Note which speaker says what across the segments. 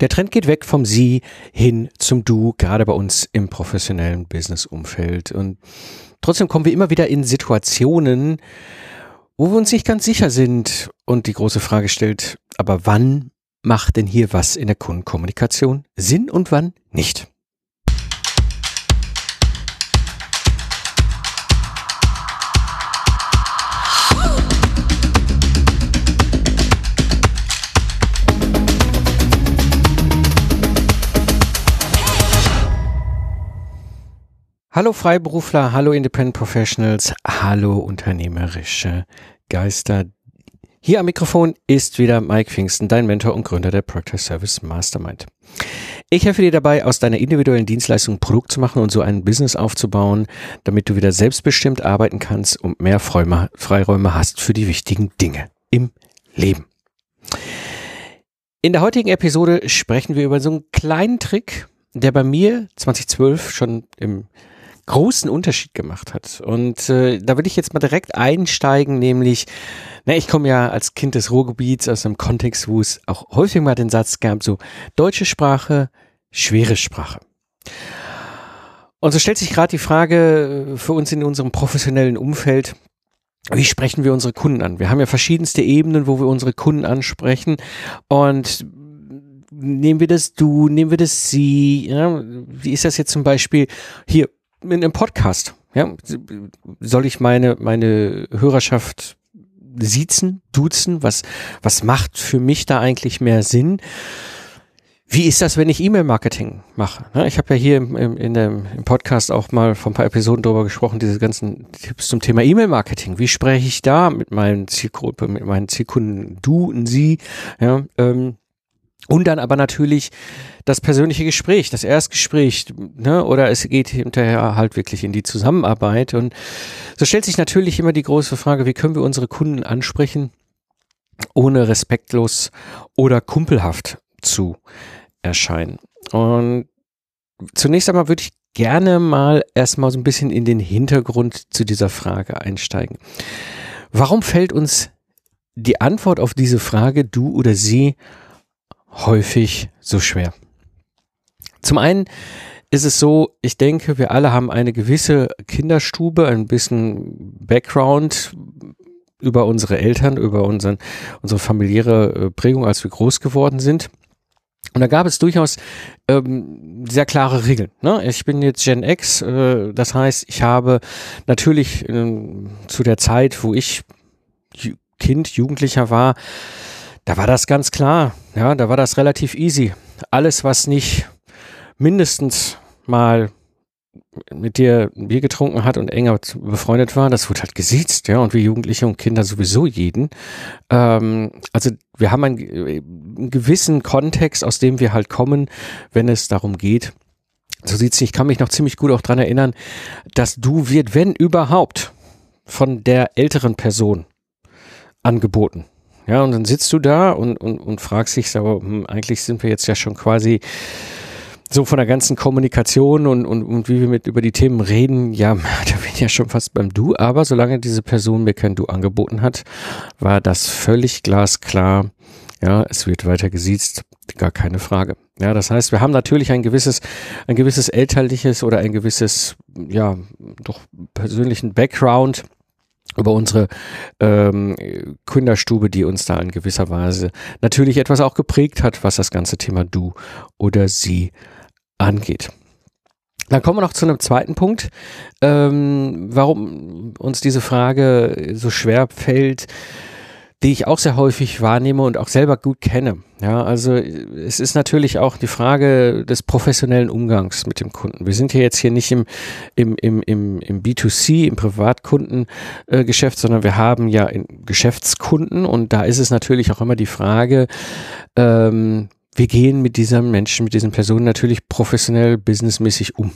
Speaker 1: Der Trend geht weg vom Sie hin zum Du, gerade bei uns im professionellen Business-Umfeld. Und trotzdem kommen wir immer wieder in Situationen, wo wir uns nicht ganz sicher sind und die große Frage stellt, aber wann macht denn hier was in der Kundenkommunikation Sinn und wann nicht? Hallo Freiberufler, hallo Independent Professionals, hallo unternehmerische Geister. Hier am Mikrofon ist wieder Mike Pfingsten, dein Mentor und Gründer der Practice Service Mastermind. Ich helfe dir dabei, aus deiner individuellen Dienstleistung ein Produkt zu machen und so ein Business aufzubauen, damit du wieder selbstbestimmt arbeiten kannst und mehr Freiräume hast für die wichtigen Dinge im Leben. In der heutigen Episode sprechen wir über so einen kleinen Trick, der bei mir 2012 schon im großen Unterschied gemacht hat. Und äh, da will ich jetzt mal direkt einsteigen, nämlich, na, ich komme ja als Kind des Ruhrgebiets aus einem Kontext, wo es auch häufig mal den Satz gab, so deutsche Sprache, schwere Sprache. Und so stellt sich gerade die Frage äh, für uns in unserem professionellen Umfeld, wie sprechen wir unsere Kunden an? Wir haben ja verschiedenste Ebenen, wo wir unsere Kunden ansprechen und nehmen wir das du, nehmen wir das sie, ja? wie ist das jetzt zum Beispiel hier in einem Podcast. Ja, soll ich meine, meine Hörerschaft siezen, duzen? Was, was macht für mich da eigentlich mehr Sinn? Wie ist das, wenn ich E-Mail-Marketing mache? Ich habe ja hier im, in dem, im Podcast auch mal vor ein paar Episoden darüber gesprochen, diese ganzen Tipps zum Thema E-Mail-Marketing. Wie spreche ich da mit meinen Zielgruppe, mit meinen Zielkunden, du und sie? Ja, ähm, und dann aber natürlich das persönliche Gespräch, das Erstgespräch, ne? oder es geht hinterher halt wirklich in die Zusammenarbeit. Und so stellt sich natürlich immer die große Frage, wie können wir unsere Kunden ansprechen, ohne respektlos oder kumpelhaft zu erscheinen. Und zunächst einmal würde ich gerne mal erstmal so ein bisschen in den Hintergrund zu dieser Frage einsteigen. Warum fällt uns die Antwort auf diese Frage, du oder sie, häufig so schwer? Zum einen ist es so, ich denke, wir alle haben eine gewisse Kinderstube, ein bisschen Background über unsere Eltern, über unseren, unsere familiäre äh, Prägung, als wir groß geworden sind. Und da gab es durchaus ähm, sehr klare Regeln. Ne? Ich bin jetzt Gen X, äh, das heißt, ich habe natürlich äh, zu der Zeit, wo ich Kind, Jugendlicher war, da war das ganz klar. Ja, da war das relativ easy. Alles, was nicht mindestens mal mit dir ein Bier getrunken hat und enger befreundet war, das wurde halt gesiezt, ja, und wie Jugendliche und Kinder sowieso jeden. Ähm, also wir haben einen, einen, gewissen Kontext, aus dem wir halt kommen, wenn es darum geht. So sieht's nicht. Ich kann mich noch ziemlich gut auch dran erinnern, dass du wird, wenn überhaupt, von der älteren Person angeboten. Ja, und dann sitzt du da und, und, und fragst dich, aber hm, eigentlich sind wir jetzt ja schon quasi so von der ganzen Kommunikation und, und, und wie wir mit über die Themen reden, ja, da bin ich ja schon fast beim Du, aber solange diese Person mir kein Du angeboten hat, war das völlig glasklar. Ja, es wird weiter gesiezt, gar keine Frage. Ja, das heißt, wir haben natürlich ein gewisses, ein gewisses elterliches oder ein gewisses, ja, doch persönlichen Background über unsere ähm, Kinderstube, die uns da in gewisser Weise natürlich etwas auch geprägt hat, was das ganze Thema Du oder Sie angeht. Dann kommen wir noch zu einem zweiten Punkt, ähm, warum uns diese Frage so schwer fällt, die ich auch sehr häufig wahrnehme und auch selber gut kenne. Ja, also es ist natürlich auch die Frage des professionellen Umgangs mit dem Kunden. Wir sind ja jetzt hier nicht im, im, im, im, im B2C, im Privatkundengeschäft, äh, sondern wir haben ja Geschäftskunden und da ist es natürlich auch immer die Frage, ähm, wir gehen mit diesem Menschen, mit diesen Personen natürlich professionell, businessmäßig um.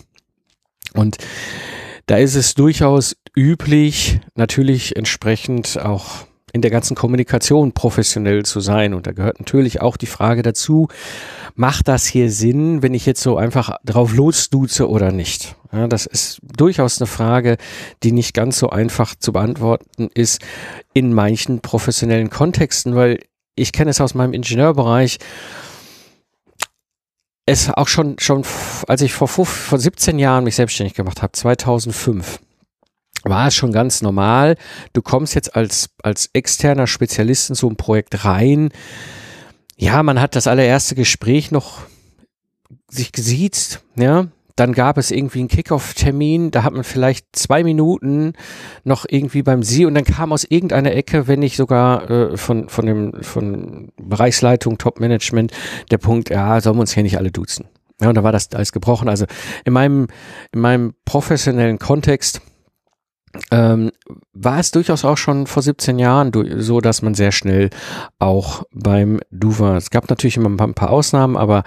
Speaker 1: Und da ist es durchaus üblich, natürlich entsprechend auch in der ganzen Kommunikation professionell zu sein. Und da gehört natürlich auch die Frage dazu, macht das hier Sinn, wenn ich jetzt so einfach drauf losduze oder nicht? Ja, das ist durchaus eine Frage, die nicht ganz so einfach zu beantworten ist in manchen professionellen Kontexten, weil ich kenne es aus meinem Ingenieurbereich es auch schon, schon, als ich vor, vor 17 Jahren mich selbstständig gemacht habe, 2005, war es schon ganz normal. Du kommst jetzt als, als externer Spezialist in so ein Projekt rein. Ja, man hat das allererste Gespräch noch sich gesiezt, ja. Dann gab es irgendwie einen Kickoff-Termin, da hat man vielleicht zwei Minuten noch irgendwie beim Sie und dann kam aus irgendeiner Ecke, wenn nicht sogar äh, von, von dem, von Bereichsleitung, Top-Management, der Punkt, ja, sollen wir uns hier nicht alle duzen. Ja, und da war das alles gebrochen. Also in meinem, in meinem professionellen Kontext ähm, war es durchaus auch schon vor 17 Jahren so, dass man sehr schnell auch beim Du war. Es gab natürlich immer ein paar Ausnahmen, aber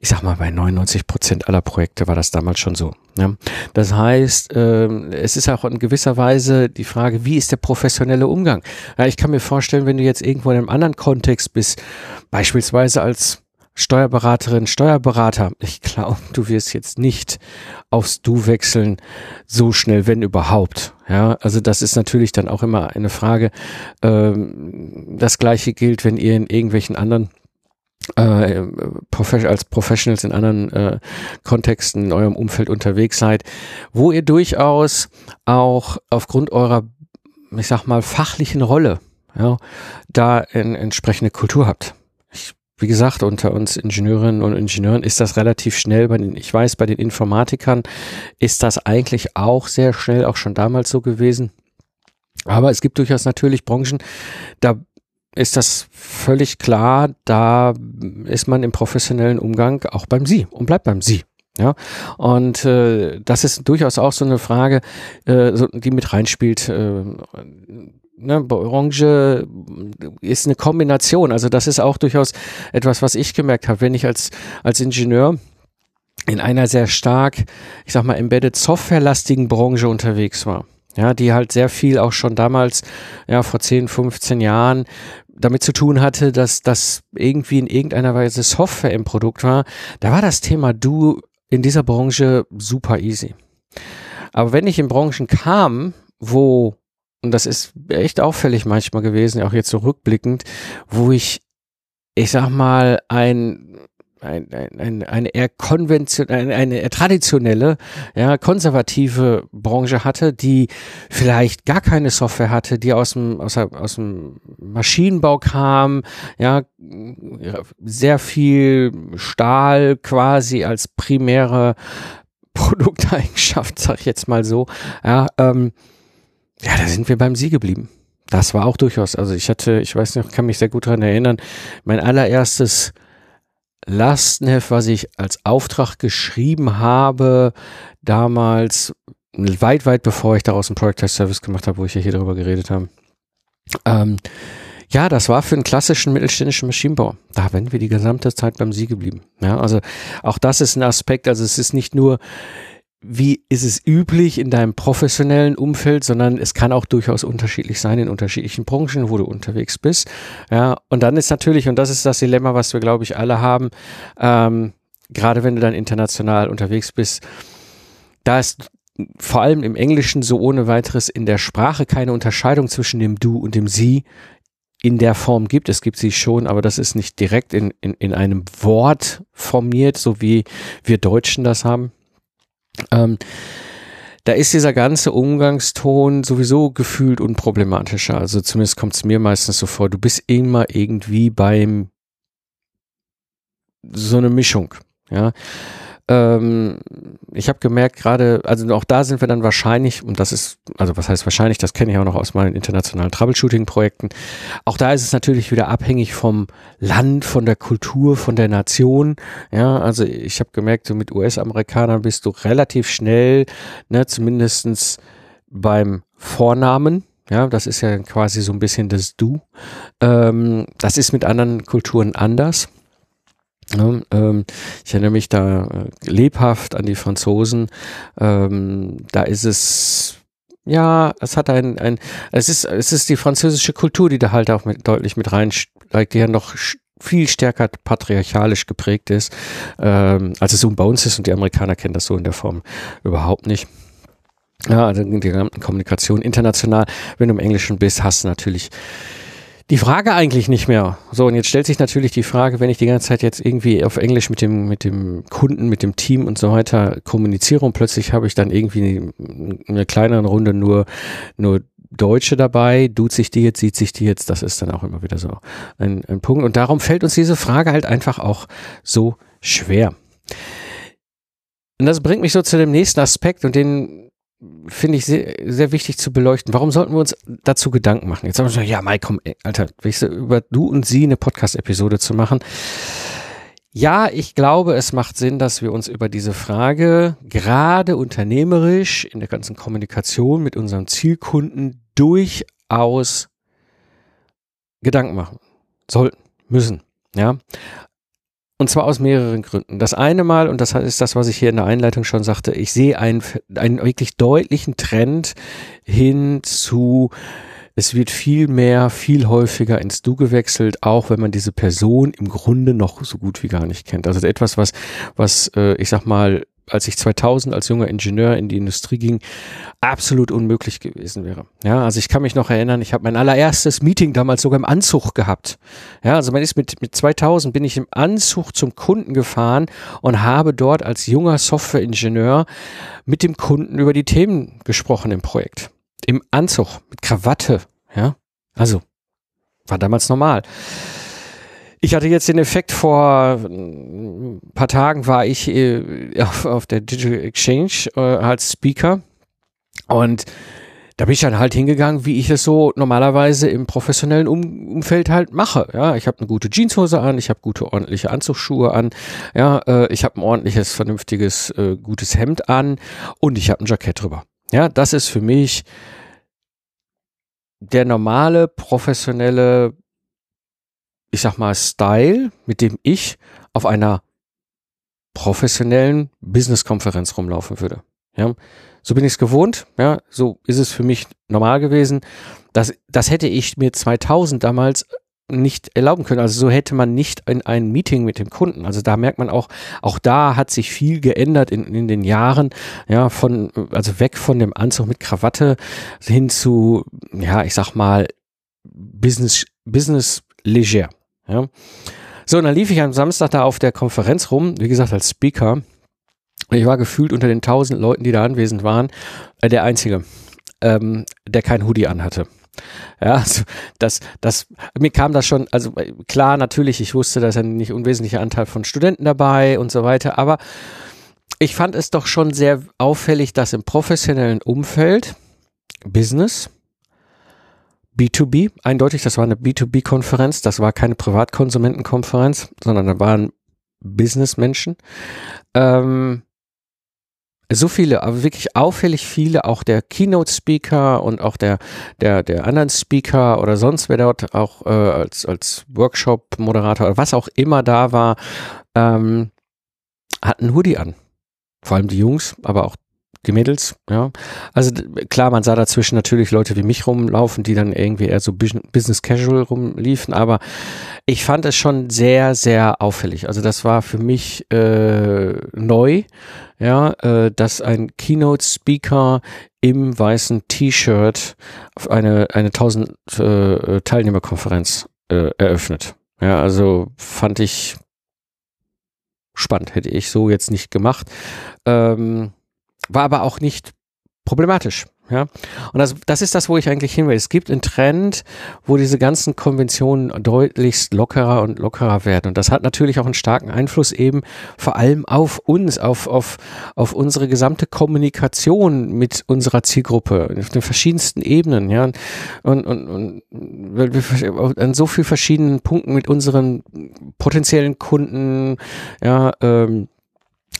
Speaker 1: ich sag mal, bei 99 Prozent aller Projekte war das damals schon so. Ja. Das heißt, ähm, es ist auch in gewisser Weise die Frage, wie ist der professionelle Umgang? Ja, ich kann mir vorstellen, wenn du jetzt irgendwo in einem anderen Kontext bist, beispielsweise als Steuerberaterin, Steuerberater, ich glaube, du wirst jetzt nicht aufs Du wechseln, so schnell, wenn überhaupt. Ja, also das ist natürlich dann auch immer eine Frage. Ähm, das gleiche gilt, wenn ihr in irgendwelchen anderen äh, als Professionals in anderen äh, Kontexten in eurem Umfeld unterwegs seid, wo ihr durchaus auch aufgrund eurer, ich sag mal, fachlichen Rolle, ja, da eine entsprechende Kultur habt. Wie gesagt, unter uns Ingenieurinnen und Ingenieuren ist das relativ schnell. Bei den, ich weiß, bei den Informatikern ist das eigentlich auch sehr schnell, auch schon damals so gewesen. Aber es gibt durchaus natürlich Branchen, da ist das völlig klar, da ist man im professionellen Umgang auch beim Sie und bleibt beim Sie. Ja, und äh, das ist durchaus auch so eine Frage, äh, so, die mit reinspielt. Äh, ne, Branche ist eine Kombination. Also das ist auch durchaus etwas, was ich gemerkt habe, wenn ich als, als Ingenieur in einer sehr stark, ich sag mal, embedded softwarelastigen Branche unterwegs war. Ja, die halt sehr viel auch schon damals, ja, vor 10, 15 Jahren damit zu tun hatte, dass das irgendwie in irgendeiner Weise Software im Produkt war. Da war das Thema Du in dieser Branche super easy. Aber wenn ich in Branchen kam, wo und das ist echt auffällig manchmal gewesen, auch jetzt so rückblickend, wo ich, ich sag mal, ein, ein, ein, eine eher konvention, eine, eine eher traditionelle, ja, konservative Branche hatte, die vielleicht gar keine Software hatte, die aus dem, aus, aus dem Maschinenbau kam, ja, sehr viel Stahl quasi als primäre Produkteigenschaft, sag ich jetzt mal so, ja, ähm, ja, da sind wir beim Sie geblieben. Das war auch durchaus, also ich hatte, ich weiß nicht, kann mich sehr gut daran erinnern, mein allererstes Lastenheft, was ich als Auftrag geschrieben habe, damals, weit, weit bevor ich daraus einen Test Service gemacht habe, wo ich ja hier drüber geredet habe. Ähm, ja, das war für einen klassischen mittelständischen Maschinenbau. Da werden wir die gesamte Zeit beim Sie geblieben. Ja, also auch das ist ein Aspekt. Also es ist nicht nur wie ist es üblich in deinem professionellen Umfeld, sondern es kann auch durchaus unterschiedlich sein in unterschiedlichen Branchen, wo du unterwegs bist. Ja, und dann ist natürlich, und das ist das Dilemma, was wir, glaube ich, alle haben, ähm, gerade wenn du dann international unterwegs bist, da ist vor allem im Englischen so ohne weiteres in der Sprache keine Unterscheidung zwischen dem Du und dem Sie in der Form gibt. Es gibt sie schon, aber das ist nicht direkt in, in, in einem Wort formiert, so wie wir Deutschen das haben. Ähm, da ist dieser ganze Umgangston sowieso gefühlt unproblematischer. Also zumindest kommt es mir meistens so vor. Du bist immer irgendwie beim so eine Mischung. Ja, ähm, ich habe gemerkt, gerade, also auch da sind wir dann wahrscheinlich, und das ist, also was heißt wahrscheinlich, das kenne ich auch noch aus meinen internationalen Troubleshooting-Projekten, auch da ist es natürlich wieder abhängig vom Land, von der Kultur, von der Nation. Ja, also ich habe gemerkt, so mit US-Amerikanern bist du relativ schnell, ne, zumindestens beim Vornamen, ja, das ist ja quasi so ein bisschen das Du. Ähm, das ist mit anderen Kulturen anders. Ja, ähm, ich erinnere mich da äh, lebhaft an die Franzosen. Ähm, da ist es ja, es hat ein, ein, es ist, es ist die französische Kultur, die da halt auch mit, deutlich mit rein, die ja noch viel stärker patriarchalisch geprägt ist, ähm, als es so bei uns ist und die Amerikaner kennen das so in der Form überhaupt nicht. Ja, also die gesamten Kommunikation international, wenn du im Englischen bist, hast du natürlich die Frage eigentlich nicht mehr. So, und jetzt stellt sich natürlich die Frage, wenn ich die ganze Zeit jetzt irgendwie auf Englisch mit dem, mit dem Kunden, mit dem Team und so weiter kommuniziere und plötzlich habe ich dann irgendwie in einer kleineren Runde nur, nur Deutsche dabei, tut sich die jetzt, sieht sich die jetzt, das ist dann auch immer wieder so ein, ein Punkt. Und darum fällt uns diese Frage halt einfach auch so schwer. Und das bringt mich so zu dem nächsten Aspekt und den finde ich sehr, sehr wichtig zu beleuchten. Warum sollten wir uns dazu Gedanken machen? Jetzt sagen wir so, ja, Mike, komm, ey, Alter, weißt du, über du und sie eine Podcast-Episode zu machen. Ja, ich glaube, es macht Sinn, dass wir uns über diese Frage gerade unternehmerisch in der ganzen Kommunikation mit unserem Zielkunden durchaus Gedanken machen sollten, müssen. Ja, und zwar aus mehreren Gründen. Das eine Mal, und das ist das, was ich hier in der Einleitung schon sagte, ich sehe einen, einen wirklich deutlichen Trend hin zu, es wird viel mehr, viel häufiger ins Du gewechselt, auch wenn man diese Person im Grunde noch so gut wie gar nicht kennt. Also etwas, was, was, äh, ich sag mal, als ich 2000 als junger Ingenieur in die Industrie ging, absolut unmöglich gewesen wäre. Ja, also ich kann mich noch erinnern, ich habe mein allererstes Meeting damals sogar im Anzug gehabt. Ja, also man ist mit, mit 2000 bin ich im Anzug zum Kunden gefahren und habe dort als junger Softwareingenieur mit dem Kunden über die Themen gesprochen im Projekt. Im Anzug, mit Krawatte. Ja, also war damals normal. Ich hatte jetzt den Effekt vor ein paar Tagen war ich äh, auf, auf der Digital Exchange äh, als Speaker und da bin ich dann halt hingegangen, wie ich es so normalerweise im professionellen um Umfeld halt mache. Ja, ich habe eine gute Jeanshose an, ich habe gute ordentliche Anzugsschuhe an, ja, äh, ich habe ein ordentliches, vernünftiges, äh, gutes Hemd an und ich habe ein Jackett drüber. Ja, das ist für mich der normale professionelle ich sag mal, Style, mit dem ich auf einer professionellen Business-Konferenz rumlaufen würde. Ja, so bin ich es gewohnt. Ja, so ist es für mich normal gewesen. Das, das hätte ich mir 2000 damals nicht erlauben können. Also so hätte man nicht in ein Meeting mit dem Kunden. Also da merkt man auch, auch da hat sich viel geändert in, in den Jahren. Ja, von, also weg von dem Anzug mit Krawatte hin zu, ja, ich sag mal, Business, Business leger. Ja. So, und dann lief ich am Samstag da auf der Konferenz rum, wie gesagt, als Speaker. Ich war gefühlt unter den tausend Leuten, die da anwesend waren, äh, der Einzige, ähm, der kein Hoodie anhatte. Ja, also das, das, mir kam das schon, also klar, natürlich, ich wusste, da ist ein nicht unwesentlicher Anteil von Studenten dabei und so weiter, aber ich fand es doch schon sehr auffällig, dass im professionellen Umfeld Business, B2B, eindeutig, das war eine B2B-Konferenz, das war keine Privatkonsumentenkonferenz, sondern da waren Businessmenschen. Ähm, so viele, aber wirklich auffällig viele, auch der Keynote-Speaker und auch der, der, der anderen Speaker oder sonst wer dort auch äh, als, als Workshop-Moderator oder was auch immer da war, ähm, hatten Hoodie an. Vor allem die Jungs, aber auch die Mädels, ja. Also klar, man sah dazwischen natürlich Leute wie mich rumlaufen, die dann irgendwie eher so Business Casual rumliefen, aber ich fand es schon sehr, sehr auffällig. Also das war für mich äh, neu, ja, äh, dass ein Keynote-Speaker im weißen T-Shirt eine, eine 1000 äh, Teilnehmerkonferenz äh, eröffnet. Ja, also fand ich spannend, hätte ich so jetzt nicht gemacht. Ähm, war aber auch nicht problematisch. Ja, und das, das ist das, wo ich eigentlich hin will. Es gibt einen Trend, wo diese ganzen Konventionen deutlichst lockerer und lockerer werden. Und das hat natürlich auch einen starken Einfluss eben vor allem auf uns, auf, auf, auf unsere gesamte Kommunikation mit unserer Zielgruppe, auf den verschiedensten Ebenen, ja. Und, und, und wir an so vielen verschiedenen Punkten mit unseren potenziellen Kunden, ja, ähm,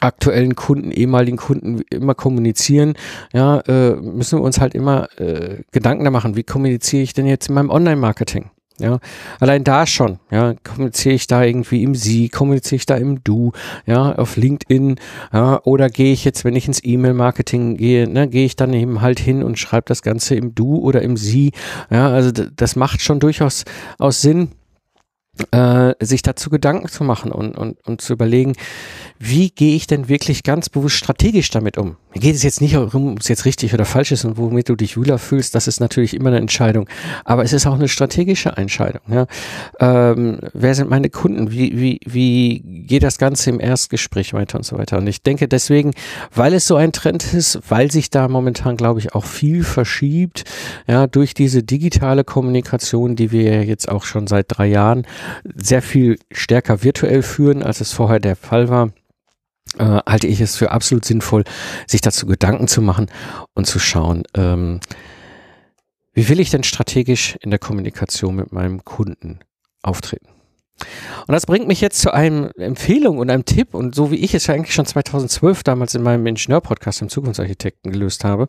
Speaker 1: aktuellen Kunden, ehemaligen Kunden immer kommunizieren, ja, äh, müssen wir uns halt immer äh, Gedanken da machen, wie kommuniziere ich denn jetzt in meinem Online-Marketing? Ja, allein da schon, ja, kommuniziere ich da irgendwie im Sie, kommuniziere ich da im Du, ja, auf LinkedIn, ja, oder gehe ich jetzt, wenn ich ins E-Mail-Marketing gehe, ne, gehe ich dann eben halt hin und schreibe das Ganze im Du oder im Sie, ja, also das macht schon durchaus aus Sinn, äh, sich dazu Gedanken zu machen und, und, und zu überlegen, wie gehe ich denn wirklich ganz bewusst strategisch damit um? Da geht es jetzt nicht darum, ob es jetzt richtig oder falsch ist und womit du dich wohler fühlst. Das ist natürlich immer eine Entscheidung. Aber es ist auch eine strategische Entscheidung. Ja? Ähm, wer sind meine Kunden? Wie, wie, wie geht das Ganze im Erstgespräch weiter und so weiter? Und ich denke deswegen, weil es so ein Trend ist, weil sich da momentan, glaube ich, auch viel verschiebt, ja, durch diese digitale Kommunikation, die wir jetzt auch schon seit drei Jahren sehr viel stärker virtuell führen, als es vorher der Fall war äh, halte ich es für absolut sinnvoll, sich dazu Gedanken zu machen und zu schauen, ähm, wie will ich denn strategisch in der Kommunikation mit meinem Kunden auftreten. Und das bringt mich jetzt zu einem Empfehlung und einem Tipp und so wie ich es ja eigentlich schon 2012 damals in meinem Ingenieur-Podcast im Zukunftsarchitekten gelöst habe,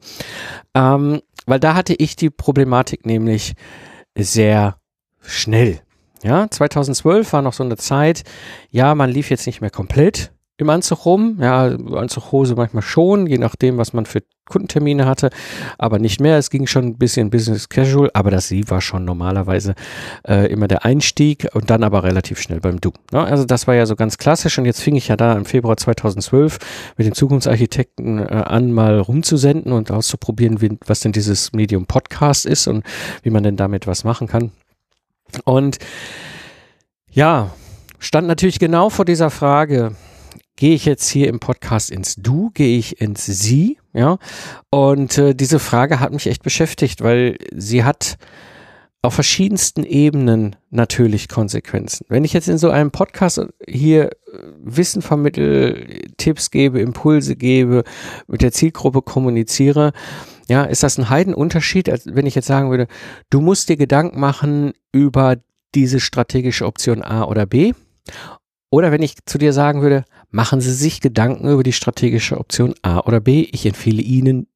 Speaker 1: ähm, weil da hatte ich die Problematik nämlich sehr schnell. Ja, 2012 war noch so eine Zeit, ja, man lief jetzt nicht mehr komplett im Anzug rum. Ja, Anzughose manchmal schon, je nachdem, was man für Kundentermine hatte, aber nicht mehr. Es ging schon ein bisschen Business Casual, aber das Sie war schon normalerweise äh, immer der Einstieg und dann aber relativ schnell beim Du. Ne? Also das war ja so ganz klassisch und jetzt fing ich ja da im Februar 2012 mit den Zukunftsarchitekten äh, an, mal rumzusenden und auszuprobieren, wie, was denn dieses Medium Podcast ist und wie man denn damit was machen kann. Und ja, stand natürlich genau vor dieser Frage, gehe ich jetzt hier im Podcast ins Du, gehe ich ins Sie, ja? Und äh, diese Frage hat mich echt beschäftigt, weil sie hat auf verschiedensten Ebenen natürlich Konsequenzen. Wenn ich jetzt in so einem Podcast hier äh, Wissen vermittel, Tipps gebe, Impulse gebe, mit der Zielgruppe kommuniziere, ja, ist das ein Heidenunterschied, als wenn ich jetzt sagen würde, du musst dir Gedanken machen über diese strategische Option A oder B. Oder wenn ich zu dir sagen würde, machen Sie sich Gedanken über die strategische Option A oder B. Ich empfehle Ihnen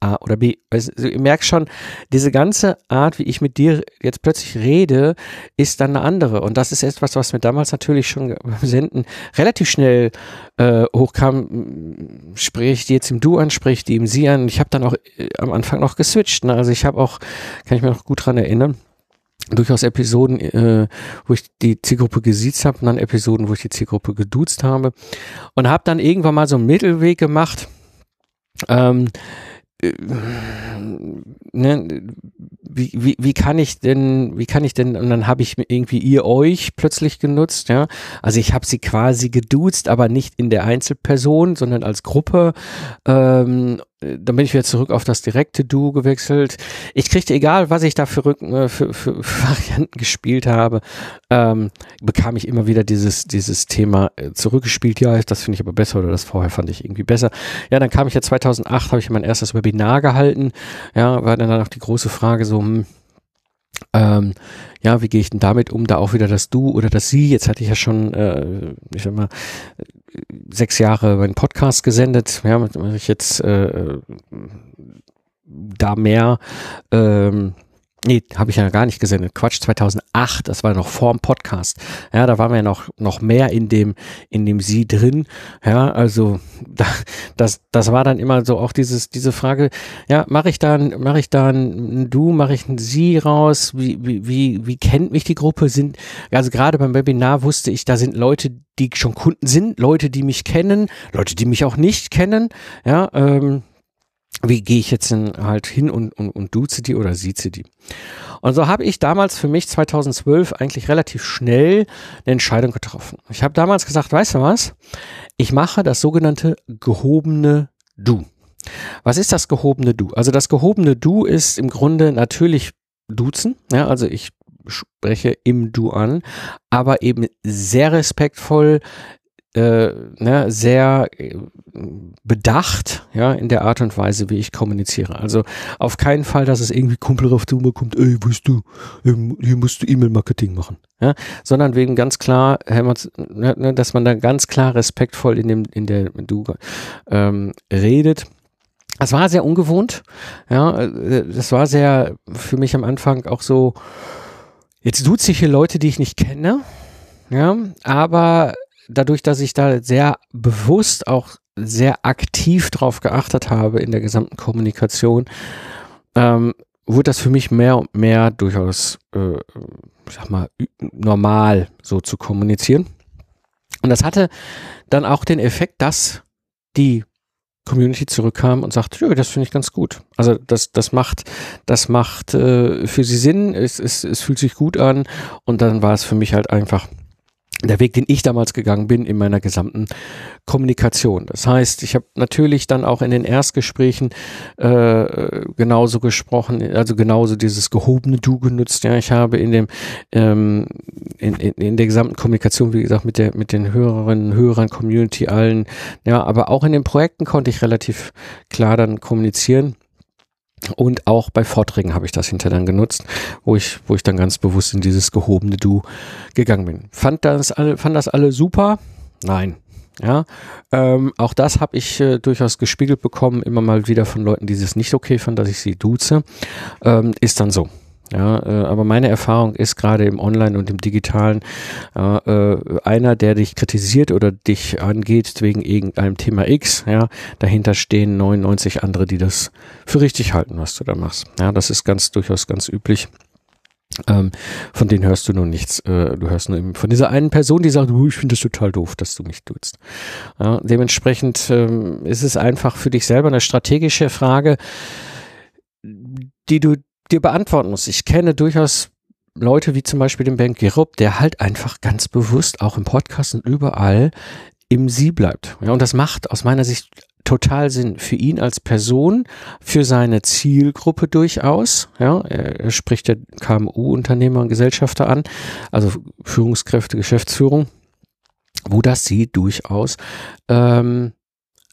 Speaker 1: A oder B. Also, ihr merkt schon, diese ganze Art, wie ich mit dir jetzt plötzlich rede, ist dann eine andere. Und das ist etwas, was mir damals natürlich schon beim Senden relativ schnell äh, hochkam. Spreche ich die jetzt im Du an, spreche ich die im Sie an. Ich habe dann auch äh, am Anfang noch geswitcht. Ne? Also ich habe auch, kann ich mir noch gut dran erinnern, durchaus Episoden, äh, wo ich die Zielgruppe gesiezt habe und dann Episoden, wo ich die Zielgruppe geduzt habe und habe dann irgendwann mal so einen Mittelweg gemacht. Ähm, äh, ne, wie, wie, wie kann ich denn, wie kann ich denn, und dann habe ich irgendwie ihr euch plötzlich genutzt, ja. Also ich habe sie quasi geduzt, aber nicht in der Einzelperson, sondern als Gruppe. Ähm, dann bin ich wieder zurück auf das direkte Du gewechselt. Ich kriegte, egal was ich da für, Rücken, äh, für, für, Varianten gespielt habe, ähm, bekam ich immer wieder dieses, dieses Thema äh, zurückgespielt. Ja, das finde ich aber besser oder das vorher fand ich irgendwie besser. Ja, dann kam ich ja 2008, habe ich mein erstes Webinar gehalten. Ja, war dann auch die große Frage so, hm, ähm, ja, wie gehe ich denn damit um? Da auch wieder das Du oder das Sie. Jetzt hatte ich ja schon, äh, ich sag mal, sechs Jahre meinen Podcast gesendet. Ja, mache ich jetzt äh, da mehr ähm, Nee, habe ich ja gar nicht gesendet. Quatsch, 2008, das war noch vorm Podcast. Ja, da waren wir ja noch, noch mehr in dem, in dem Sie drin. Ja, also, da, das, das war dann immer so auch dieses, diese Frage, ja, mache ich dann, mache ich dann ein Du, mache ich ein Sie raus? Wie, wie, wie, wie kennt mich die Gruppe? Sind, also gerade beim Webinar wusste ich, da sind Leute, die schon Kunden sind, Leute, die mich kennen, Leute, die mich auch nicht kennen. Ja, ähm, wie gehe ich jetzt denn halt hin und, und, und duze die oder sieze die? Und so habe ich damals für mich 2012 eigentlich relativ schnell eine Entscheidung getroffen. Ich habe damals gesagt, weißt du was? Ich mache das sogenannte gehobene Du. Was ist das gehobene Du? Also das gehobene Du ist im Grunde natürlich duzen. Ja, also ich spreche im Du an, aber eben sehr respektvoll, äh, ne, sehr äh, bedacht, ja, in der Art und Weise, wie ich kommuniziere. Also auf keinen Fall, dass es irgendwie Kumpel auf du kommt, ey, weißt du, ähm, hier musst du E-Mail-Marketing machen, ja, sondern wegen ganz klar, ne, ne, dass man da ganz klar respektvoll in dem, in der du ähm, redet. Das war sehr ungewohnt, ja, äh, das war sehr für mich am Anfang auch so, jetzt tut sich hier Leute, die ich nicht kenne, ja, aber dadurch, dass ich da sehr bewusst auch sehr aktiv drauf geachtet habe in der gesamten Kommunikation, ähm, wurde das für mich mehr und mehr durchaus, äh, sag mal, normal so zu kommunizieren. Und das hatte dann auch den Effekt, dass die Community zurückkam und sagte, ja, das finde ich ganz gut. Also das, das macht, das macht äh, für sie Sinn, es, es, es fühlt sich gut an und dann war es für mich halt einfach der Weg, den ich damals gegangen bin in meiner gesamten Kommunikation. Das heißt, ich habe natürlich dann auch in den Erstgesprächen äh, genauso gesprochen, also genauso dieses gehobene Du genutzt. Ja, ich habe in dem ähm, in, in, in der gesamten Kommunikation, wie gesagt, mit der mit den Hörerinnen, Hörern, Community, allen, ja, aber auch in den Projekten konnte ich relativ klar dann kommunizieren und auch bei Vorträgen habe ich das hinterher dann genutzt, wo ich, wo ich dann ganz bewusst in dieses gehobene Du gegangen bin. Fand das alle, fand das alle super? Nein. Ja, ähm, auch das habe ich äh, durchaus gespiegelt bekommen, immer mal wieder von Leuten, die es nicht okay fanden, dass ich sie duze. Ähm, ist dann so. Ja, äh, aber meine Erfahrung ist gerade im Online und im Digitalen, äh, einer, der dich kritisiert oder dich angeht wegen irgendeinem Thema X, ja, dahinter stehen 99 andere, die das für richtig halten, was du da machst. Ja, das ist ganz durchaus ganz üblich. Ähm, von denen hörst du nur nichts. Äh, du hörst nur eben von dieser einen Person, die sagt, ich finde das total doof, dass du mich duzt. Ja, dementsprechend ähm, ist es einfach für dich selber eine strategische Frage, die du dir beantworten muss. Ich kenne durchaus Leute wie zum Beispiel den Ben Gerup, der halt einfach ganz bewusst auch im Podcast und überall im Sie bleibt. Ja, und das macht aus meiner Sicht total Sinn für ihn als Person, für seine Zielgruppe durchaus. Ja, er, spricht ja KMU-Unternehmer und Gesellschafter an, also Führungskräfte, Geschäftsführung, wo das sie durchaus ähm,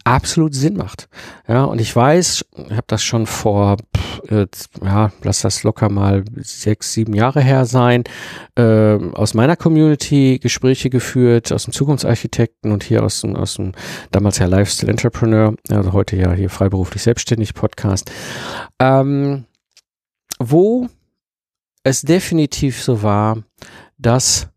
Speaker 1: absolut Sinn macht. Ja, und ich weiß, ich habe das schon vor, äh, ja, lass das locker mal sechs, sieben Jahre her sein, äh, aus meiner Community Gespräche geführt, aus dem Zukunftsarchitekten und hier aus dem, aus dem damals ja Lifestyle Entrepreneur, also heute ja hier freiberuflich selbstständig Podcast, ähm, wo es definitiv so war, dass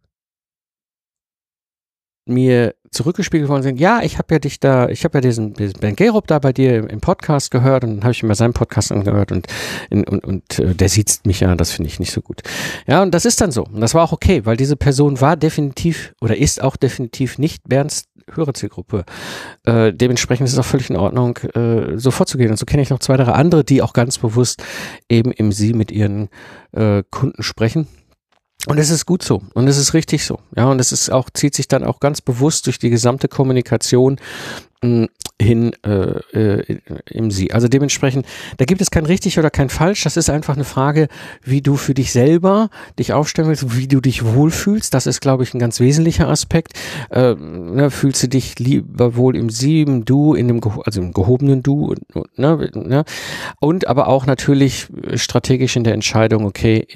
Speaker 1: mir zurückgespiegelt worden sind, ja, ich habe ja dich da, ich habe ja diesen, diesen Ben Gerob da bei dir im Podcast gehört und habe ich mir seinen Podcast angehört und, in, und, und äh, der sieht mich ja, das finde ich nicht so gut. Ja, und das ist dann so. Und das war auch okay, weil diese Person war definitiv oder ist auch definitiv nicht Bernds Hörerzielgruppe. Äh, dementsprechend ist es auch völlig in Ordnung, äh, so vorzugehen. Und so kenne ich noch zwei, drei andere, die auch ganz bewusst eben im Sie mit ihren äh, Kunden sprechen und es ist gut so und es ist richtig so. Ja, und es ist auch, zieht sich dann auch ganz bewusst durch die gesamte Kommunikation hm, hin äh, äh, im Sie. Also dementsprechend, da gibt es kein richtig oder kein falsch. Das ist einfach eine Frage, wie du für dich selber dich aufstellen willst, wie du dich wohlfühlst. Das ist, glaube ich, ein ganz wesentlicher Aspekt. Äh, ne, fühlst du dich lieber wohl im Sie, im Du, in dem, also im gehobenen Du, ne, ne? und aber auch natürlich strategisch in der Entscheidung, okay,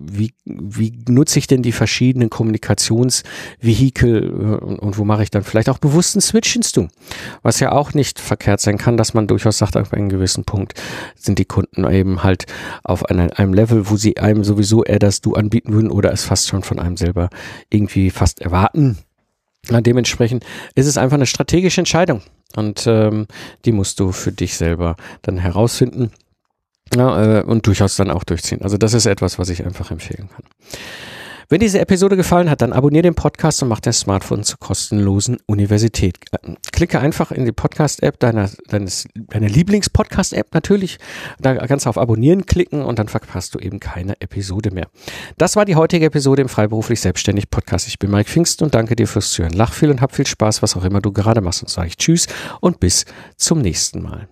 Speaker 1: wie, wie nutze ich denn die verschiedenen Kommunikationsvehikel äh, und, und wo mache ich dann vielleicht auch bewussten Switch hinzu? Was ja auch nicht verkehrt sein kann, dass man durchaus sagt, auf einem gewissen Punkt sind die Kunden eben halt auf einer, einem Level, wo sie einem sowieso eher das Du anbieten würden oder es fast schon von einem selber irgendwie fast erwarten. Na, dementsprechend ist es einfach eine strategische Entscheidung und ähm, die musst du für dich selber dann herausfinden ja, äh, und durchaus dann auch durchziehen. Also das ist etwas, was ich einfach empfehlen kann. Wenn diese Episode gefallen hat, dann abonniere den Podcast und mach dein Smartphone zur kostenlosen Universität. Äh, klicke einfach in die Podcast-App deiner, deines, deiner Lieblings-Podcast-App natürlich. Da kannst du auf Abonnieren klicken und dann verpasst du eben keine Episode mehr. Das war die heutige Episode im Freiberuflich Selbstständig Podcast. Ich bin Mike Pfingsten und danke dir fürs Zuhören. Lach viel und hab viel Spaß, was auch immer du gerade machst. Und sage ich Tschüss und bis zum nächsten Mal.